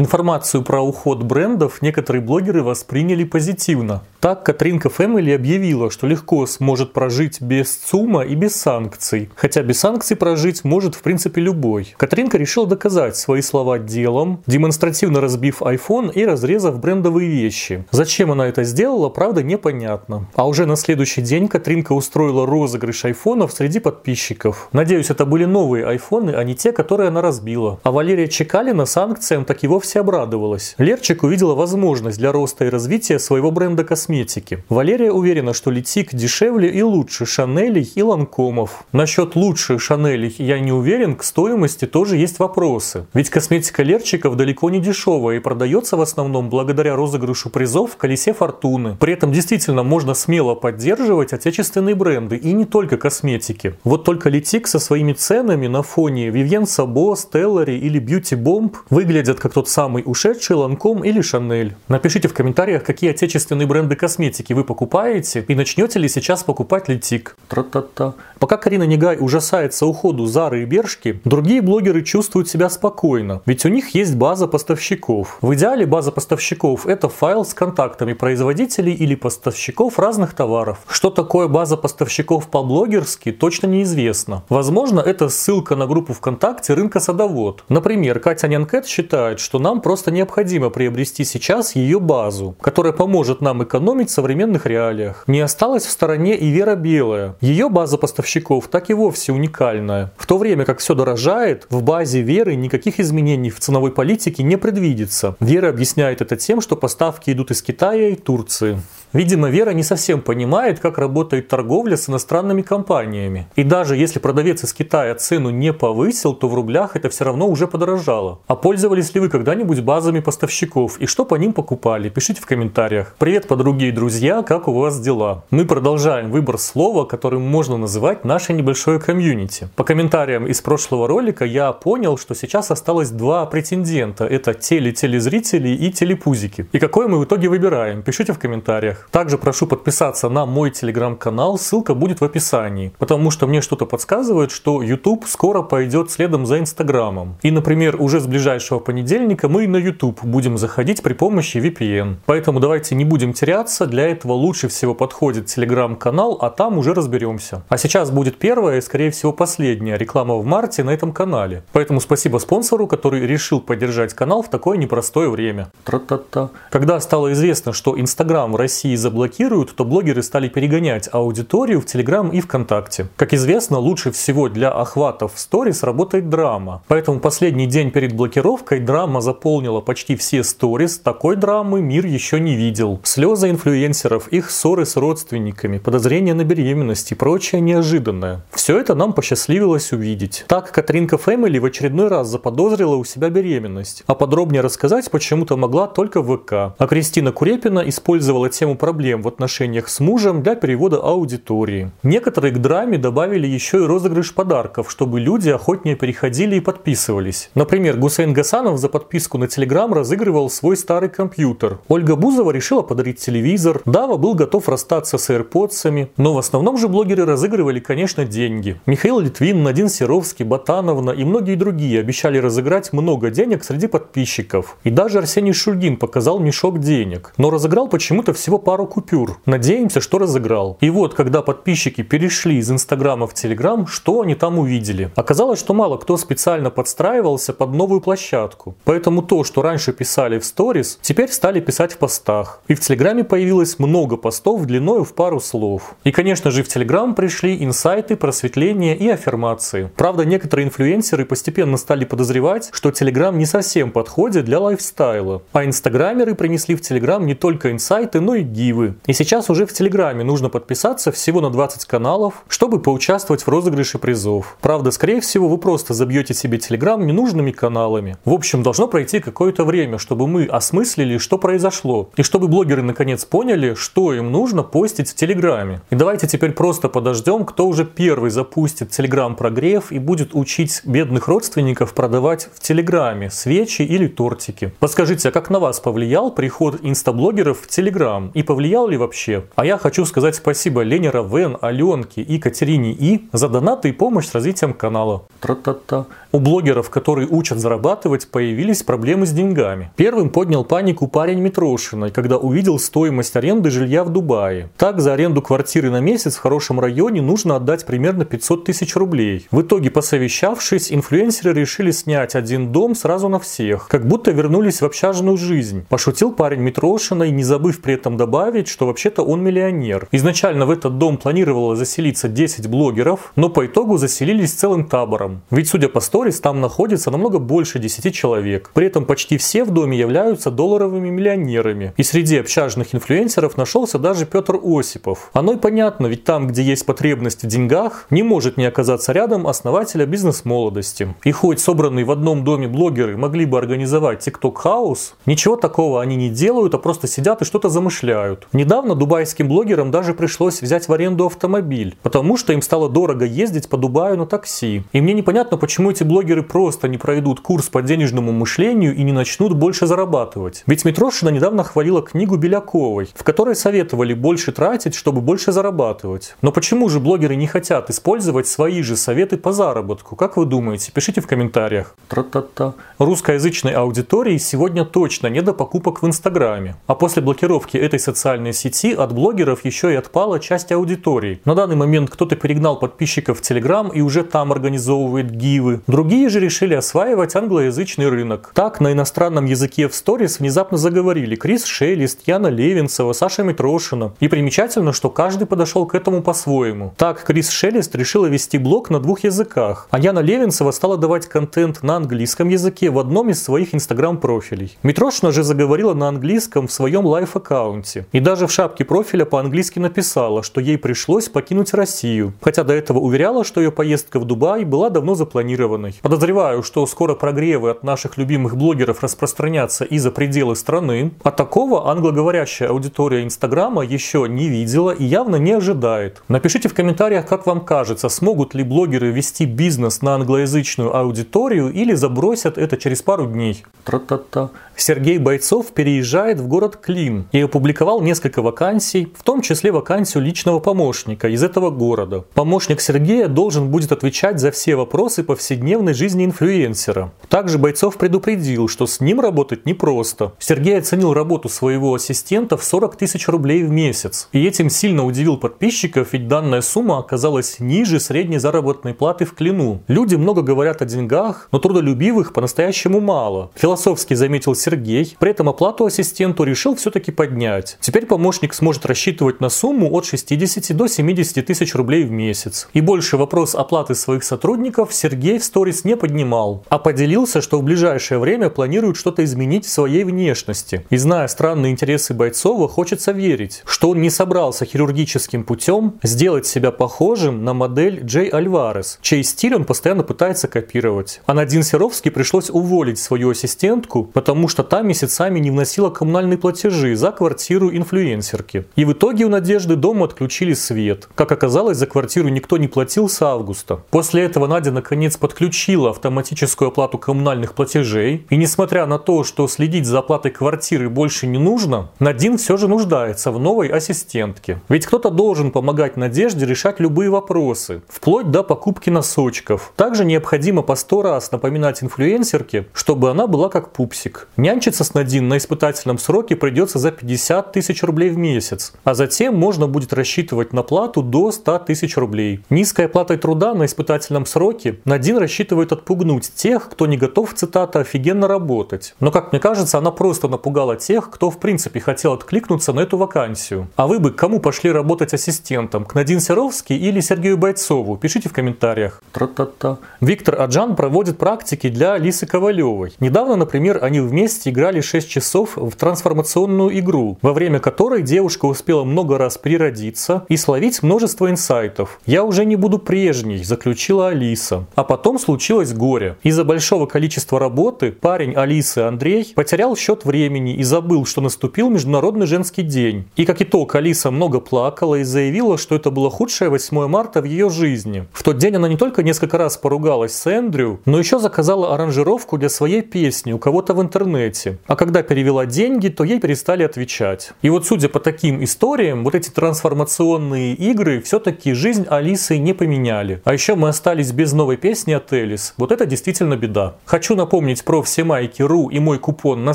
Информацию про уход брендов некоторые блогеры восприняли позитивно. Так Катринка Фэмили объявила, что легко сможет прожить без ЦУМа и без санкций. Хотя без санкций прожить может в принципе любой. Катринка решила доказать свои слова делом, демонстративно разбив iPhone и разрезав брендовые вещи. Зачем она это сделала, правда непонятно. А уже на следующий день Катринка устроила розыгрыш айфонов среди подписчиков. Надеюсь, это были новые айфоны, а не те, которые она разбила. А Валерия Чекалина санкциям так и вовсе обрадовалась. Лерчик увидела возможность для роста и развития своего бренда косметики косметики. Валерия уверена, что Летик дешевле и лучше Шанелей и Ланкомов. Насчет лучше Шанелей я не уверен, к стоимости тоже есть вопросы. Ведь косметика Лерчиков далеко не дешевая и продается в основном благодаря розыгрышу призов в колесе фортуны. При этом действительно можно смело поддерживать отечественные бренды и не только косметики. Вот только Летик со своими ценами на фоне Vivienne Sabo, Stellary или Beauty Bomb выглядят как тот самый ушедший Ланком или Шанель. Напишите в комментариях, какие отечественные бренды косметики вы покупаете и начнете ли сейчас покупать литик. Тра-та-та. Пока Карина Негай ужасается уходу Зары и Бершки, другие блогеры чувствуют себя спокойно, ведь у них есть база поставщиков. В идеале база поставщиков это файл с контактами производителей или поставщиков разных товаров. Что такое база поставщиков по-блогерски, точно неизвестно. Возможно, это ссылка на группу ВКонтакте рынка садовод. Например, Катя Нянкет считает, что нам просто необходимо приобрести сейчас ее базу, которая поможет нам экономить экономить в современных реалиях. Не осталась в стороне и Вера Белая. Ее база поставщиков так и вовсе уникальная. В то время как все дорожает, в базе Веры никаких изменений в ценовой политике не предвидится. Вера объясняет это тем, что поставки идут из Китая и Турции. Видимо, Вера не совсем понимает, как работает торговля с иностранными компаниями. И даже если продавец из Китая цену не повысил, то в рублях это все равно уже подорожало. А пользовались ли вы когда-нибудь базами поставщиков и что по ним покупали? Пишите в комментариях. Привет, подруги и друзья, как у вас дела? Мы продолжаем выбор слова, которым можно называть наше небольшое комьюнити. По комментариям из прошлого ролика я понял, что сейчас осталось два претендента. Это теле-телезрители и телепузики. И какое мы в итоге выбираем? Пишите в комментариях. Также прошу подписаться на мой телеграм-канал, ссылка будет в описании, потому что мне что-то подсказывает, что YouTube скоро пойдет следом за Инстаграмом. И, например, уже с ближайшего понедельника мы на YouTube будем заходить при помощи VPN. Поэтому давайте не будем теряться, для этого лучше всего подходит телеграм-канал, а там уже разберемся. А сейчас будет первая и, скорее всего, последняя реклама в марте на этом канале. Поэтому спасибо спонсору, который решил поддержать канал в такое непростое время. Тра-та-та. Когда стало известно, что Инстаграм в России России заблокируют, то блогеры стали перегонять аудиторию в Телеграм и ВКонтакте. Как известно, лучше всего для охватов в сторис работает драма. Поэтому последний день перед блокировкой драма заполнила почти все сторис. Такой драмы мир еще не видел. Слезы инфлюенсеров, их ссоры с родственниками, подозрения на беременность и прочее неожиданное. Все это нам посчастливилось увидеть. Так Катринка Фэмили в очередной раз заподозрила у себя беременность. А подробнее рассказать почему-то могла только ВК. А Кристина Курепина использовала тему проблем в отношениях с мужем для перевода аудитории. Некоторые к драме добавили еще и розыгрыш подарков, чтобы люди охотнее переходили и подписывались. Например, Гусейн Гасанов за подписку на Телеграм разыгрывал свой старый компьютер. Ольга Бузова решила подарить телевизор. Дава был готов расстаться с AirPods, но в основном же блогеры разыгрывали, конечно, деньги. Михаил Литвин, Надин Серовский, Батановна и многие другие обещали разыграть много денег среди подписчиков. И даже Арсений Шульгин показал мешок денег. Но разыграл почему-то всего пару купюр. Надеемся, что разыграл. И вот, когда подписчики перешли из Инстаграма в Телеграм, что они там увидели? Оказалось, что мало кто специально подстраивался под новую площадку. Поэтому то, что раньше писали в сторис, теперь стали писать в постах. И в Телеграме появилось много постов длиной в пару слов. И, конечно же, в Телеграм пришли инсайты, просветления и аффирмации. Правда, некоторые инфлюенсеры постепенно стали подозревать, что Телеграм не совсем подходит для лайфстайла. А инстаграмеры принесли в Телеграм не только инсайты, но и гивы. И сейчас уже в Телеграме нужно подписаться всего на 20 каналов, чтобы поучаствовать в розыгрыше призов. Правда, скорее всего, вы просто забьете себе Телеграм ненужными каналами. В общем, должно пройти какое-то время, чтобы мы осмыслили, что произошло. И чтобы блогеры наконец поняли, что им нужно постить в Телеграме. И давайте теперь просто подождем, кто уже первый запустит Телеграм прогрев и будет учить бедных родственников продавать в Телеграме свечи или тортики. Подскажите, а как на вас повлиял приход инстаблогеров в Телеграм? И повлиял ли вообще? А я хочу сказать спасибо Лене Равен, Аленке и Катерине И за донаты и помощь с развитием канала. Тра-та-та. У блогеров, которые учат зарабатывать, появились проблемы с деньгами. Первым поднял панику парень Митрошиной, когда увидел стоимость аренды жилья в Дубае. Так, за аренду квартиры на месяц в хорошем районе нужно отдать примерно 500 тысяч рублей. В итоге, посовещавшись, инфлюенсеры решили снять один дом сразу на всех, как будто вернулись в общажную жизнь. Пошутил парень Митрошиной, не забыв при этом добавить, что вообще-то он миллионер. Изначально в этот дом планировало заселиться 10 блогеров, но по итогу заселились целым табором. Ведь, судя по сторис, там находится намного больше 10 человек. При этом почти все в доме являются долларовыми миллионерами. И среди общажных инфлюенсеров нашелся даже Петр Осипов. Оно и понятно, ведь там, где есть потребность в деньгах, не может не оказаться рядом основателя бизнес-молодости. И хоть собранные в одном доме блогеры могли бы организовать TikTok хаус, ничего такого они не делают, а просто сидят и что-то замышляют. Недавно дубайским блогерам даже пришлось взять в аренду автомобиль, потому что им стало дорого ездить по Дубаю на такси. И мне непонятно, почему эти блогеры просто не пройдут курс по денежному мышлению и не начнут больше зарабатывать. Ведь Митрошина недавно хвалила книгу Беляковой, в которой советовали больше тратить, чтобы больше зарабатывать. Но почему же блогеры не хотят использовать свои же советы по заработку? Как вы думаете? Пишите в комментариях. Тра-та-та. Русскоязычной аудитории сегодня точно не до покупок в Инстаграме. А после блокировки этой социальной сети от блогеров еще и отпала часть аудитории. На данный момент кто-то перегнал подписчиков в Телеграм и уже там организовывает гивы. Другие же решили осваивать англоязычный рынок. Так на иностранном языке в сторис внезапно заговорили Крис Шелест, Яна Левинцева, Саша Митрошина. И примечательно, что каждый подошел к этому по-своему. Так Крис Шелест решила вести блог на двух языках, а Яна Левинцева стала давать контент на английском языке в одном из своих инстаграм-профилей. Митрошина же заговорила на английском в своем лайф-аккаунте. И даже в шапке профиля по-английски написала, что ей пришлось покинуть Россию. Хотя до этого уверяла, что ее поездка в Дубай была давно запланированной. Подозреваю, что скоро прогревы от наших любимых блогеров распространятся и за пределы страны. А такого англоговорящая аудитория Инстаграма еще не видела и явно не ожидает. Напишите в комментариях, как вам кажется, смогут ли блогеры вести бизнес на англоязычную аудиторию или забросят это через пару дней. Тра-та-та. Сергей Бойцов переезжает в город Клин и опубликовал несколько вакансий, в том числе вакансию личного помощника из этого города. Помощник Сергея должен будет отвечать за все вопросы повседневной жизни инфлюенсера. Также Бойцов предупредил, что с ним работать непросто. Сергей оценил работу своего ассистента в 40 тысяч рублей в месяц. И этим сильно удивил подписчиков, ведь данная сумма оказалась ниже средней заработной платы в Клину. Люди много говорят о деньгах, но трудолюбивых по-настоящему мало. Философски заметил Сергей. При этом оплату ассистенту решил все-таки поднять. Теперь помощник сможет рассчитывать на сумму от 60 до 70 тысяч рублей в месяц. И больше вопрос оплаты своих сотрудников Сергей в сторис не поднимал, а поделился, что в ближайшее время планирует что-то изменить в своей внешности. И зная странные интересы Бойцова, хочется верить, что он не собрался хирургическим путем сделать себя похожим на модель Джей Альварес, чей стиль он постоянно пытается копировать. А Надин Серовский пришлось уволить свою ассистентку, потому что та месяцами не вносила коммунальные платежи за квартиру инфлюенсерки. И в итоге у Надежды дома отключили свет. Как оказалось, за квартиру никто не платил с августа. После этого Надя наконец подключила автоматическую оплату коммунальных платежей. И несмотря на то, что следить за оплатой квартиры больше не нужно, Надин все же нуждается в новой ассистентке. Ведь кто-то должен помогать Надежде решать любые вопросы, вплоть до покупки носочков. Также необходимо по сто раз напоминать инфлюенсерке, чтобы она была как пупсик. Нянчиться с Надин на испытательном сроке придется за 50 тысяч рублей в месяц, а затем можно будет рассчитывать на плату до 100 тысяч рублей. Низкой оплатой труда на испытательном сроке Надин рассчитывает отпугнуть тех, кто не готов, цитата, офигенно работать. Но, как мне кажется, она просто напугала тех, кто в принципе хотел откликнуться на эту вакансию. А вы бы к кому пошли работать ассистентом? К Надин Серовски или Сергею Бойцову? Пишите в комментариях. Тра-та-та. Виктор Аджан проводит практики для Лисы Ковалевой. Недавно, например, они вместе вместе играли 6 часов в трансформационную игру, во время которой девушка успела много раз переродиться и словить множество инсайтов. «Я уже не буду прежней», заключила Алиса. А потом случилось горе. Из-за большого количества работы парень Алисы Андрей потерял счет времени и забыл, что наступил Международный женский день. И как итог Алиса много плакала и заявила, что это было худшее 8 марта в ее жизни. В тот день она не только несколько раз поругалась с Эндрю, но еще заказала аранжировку для своей песни у кого-то в интернете. А когда перевела деньги, то ей перестали отвечать. И вот судя по таким историям, вот эти трансформационные игры все-таки жизнь Алисы не поменяли. А еще мы остались без новой песни от Элис. Вот это действительно беда. Хочу напомнить про все майки.ру и мой купон на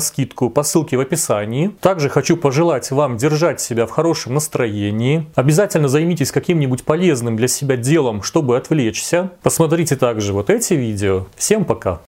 скидку по ссылке в описании. Также хочу пожелать вам держать себя в хорошем настроении. Обязательно займитесь каким-нибудь полезным для себя делом, чтобы отвлечься. Посмотрите также вот эти видео. Всем пока!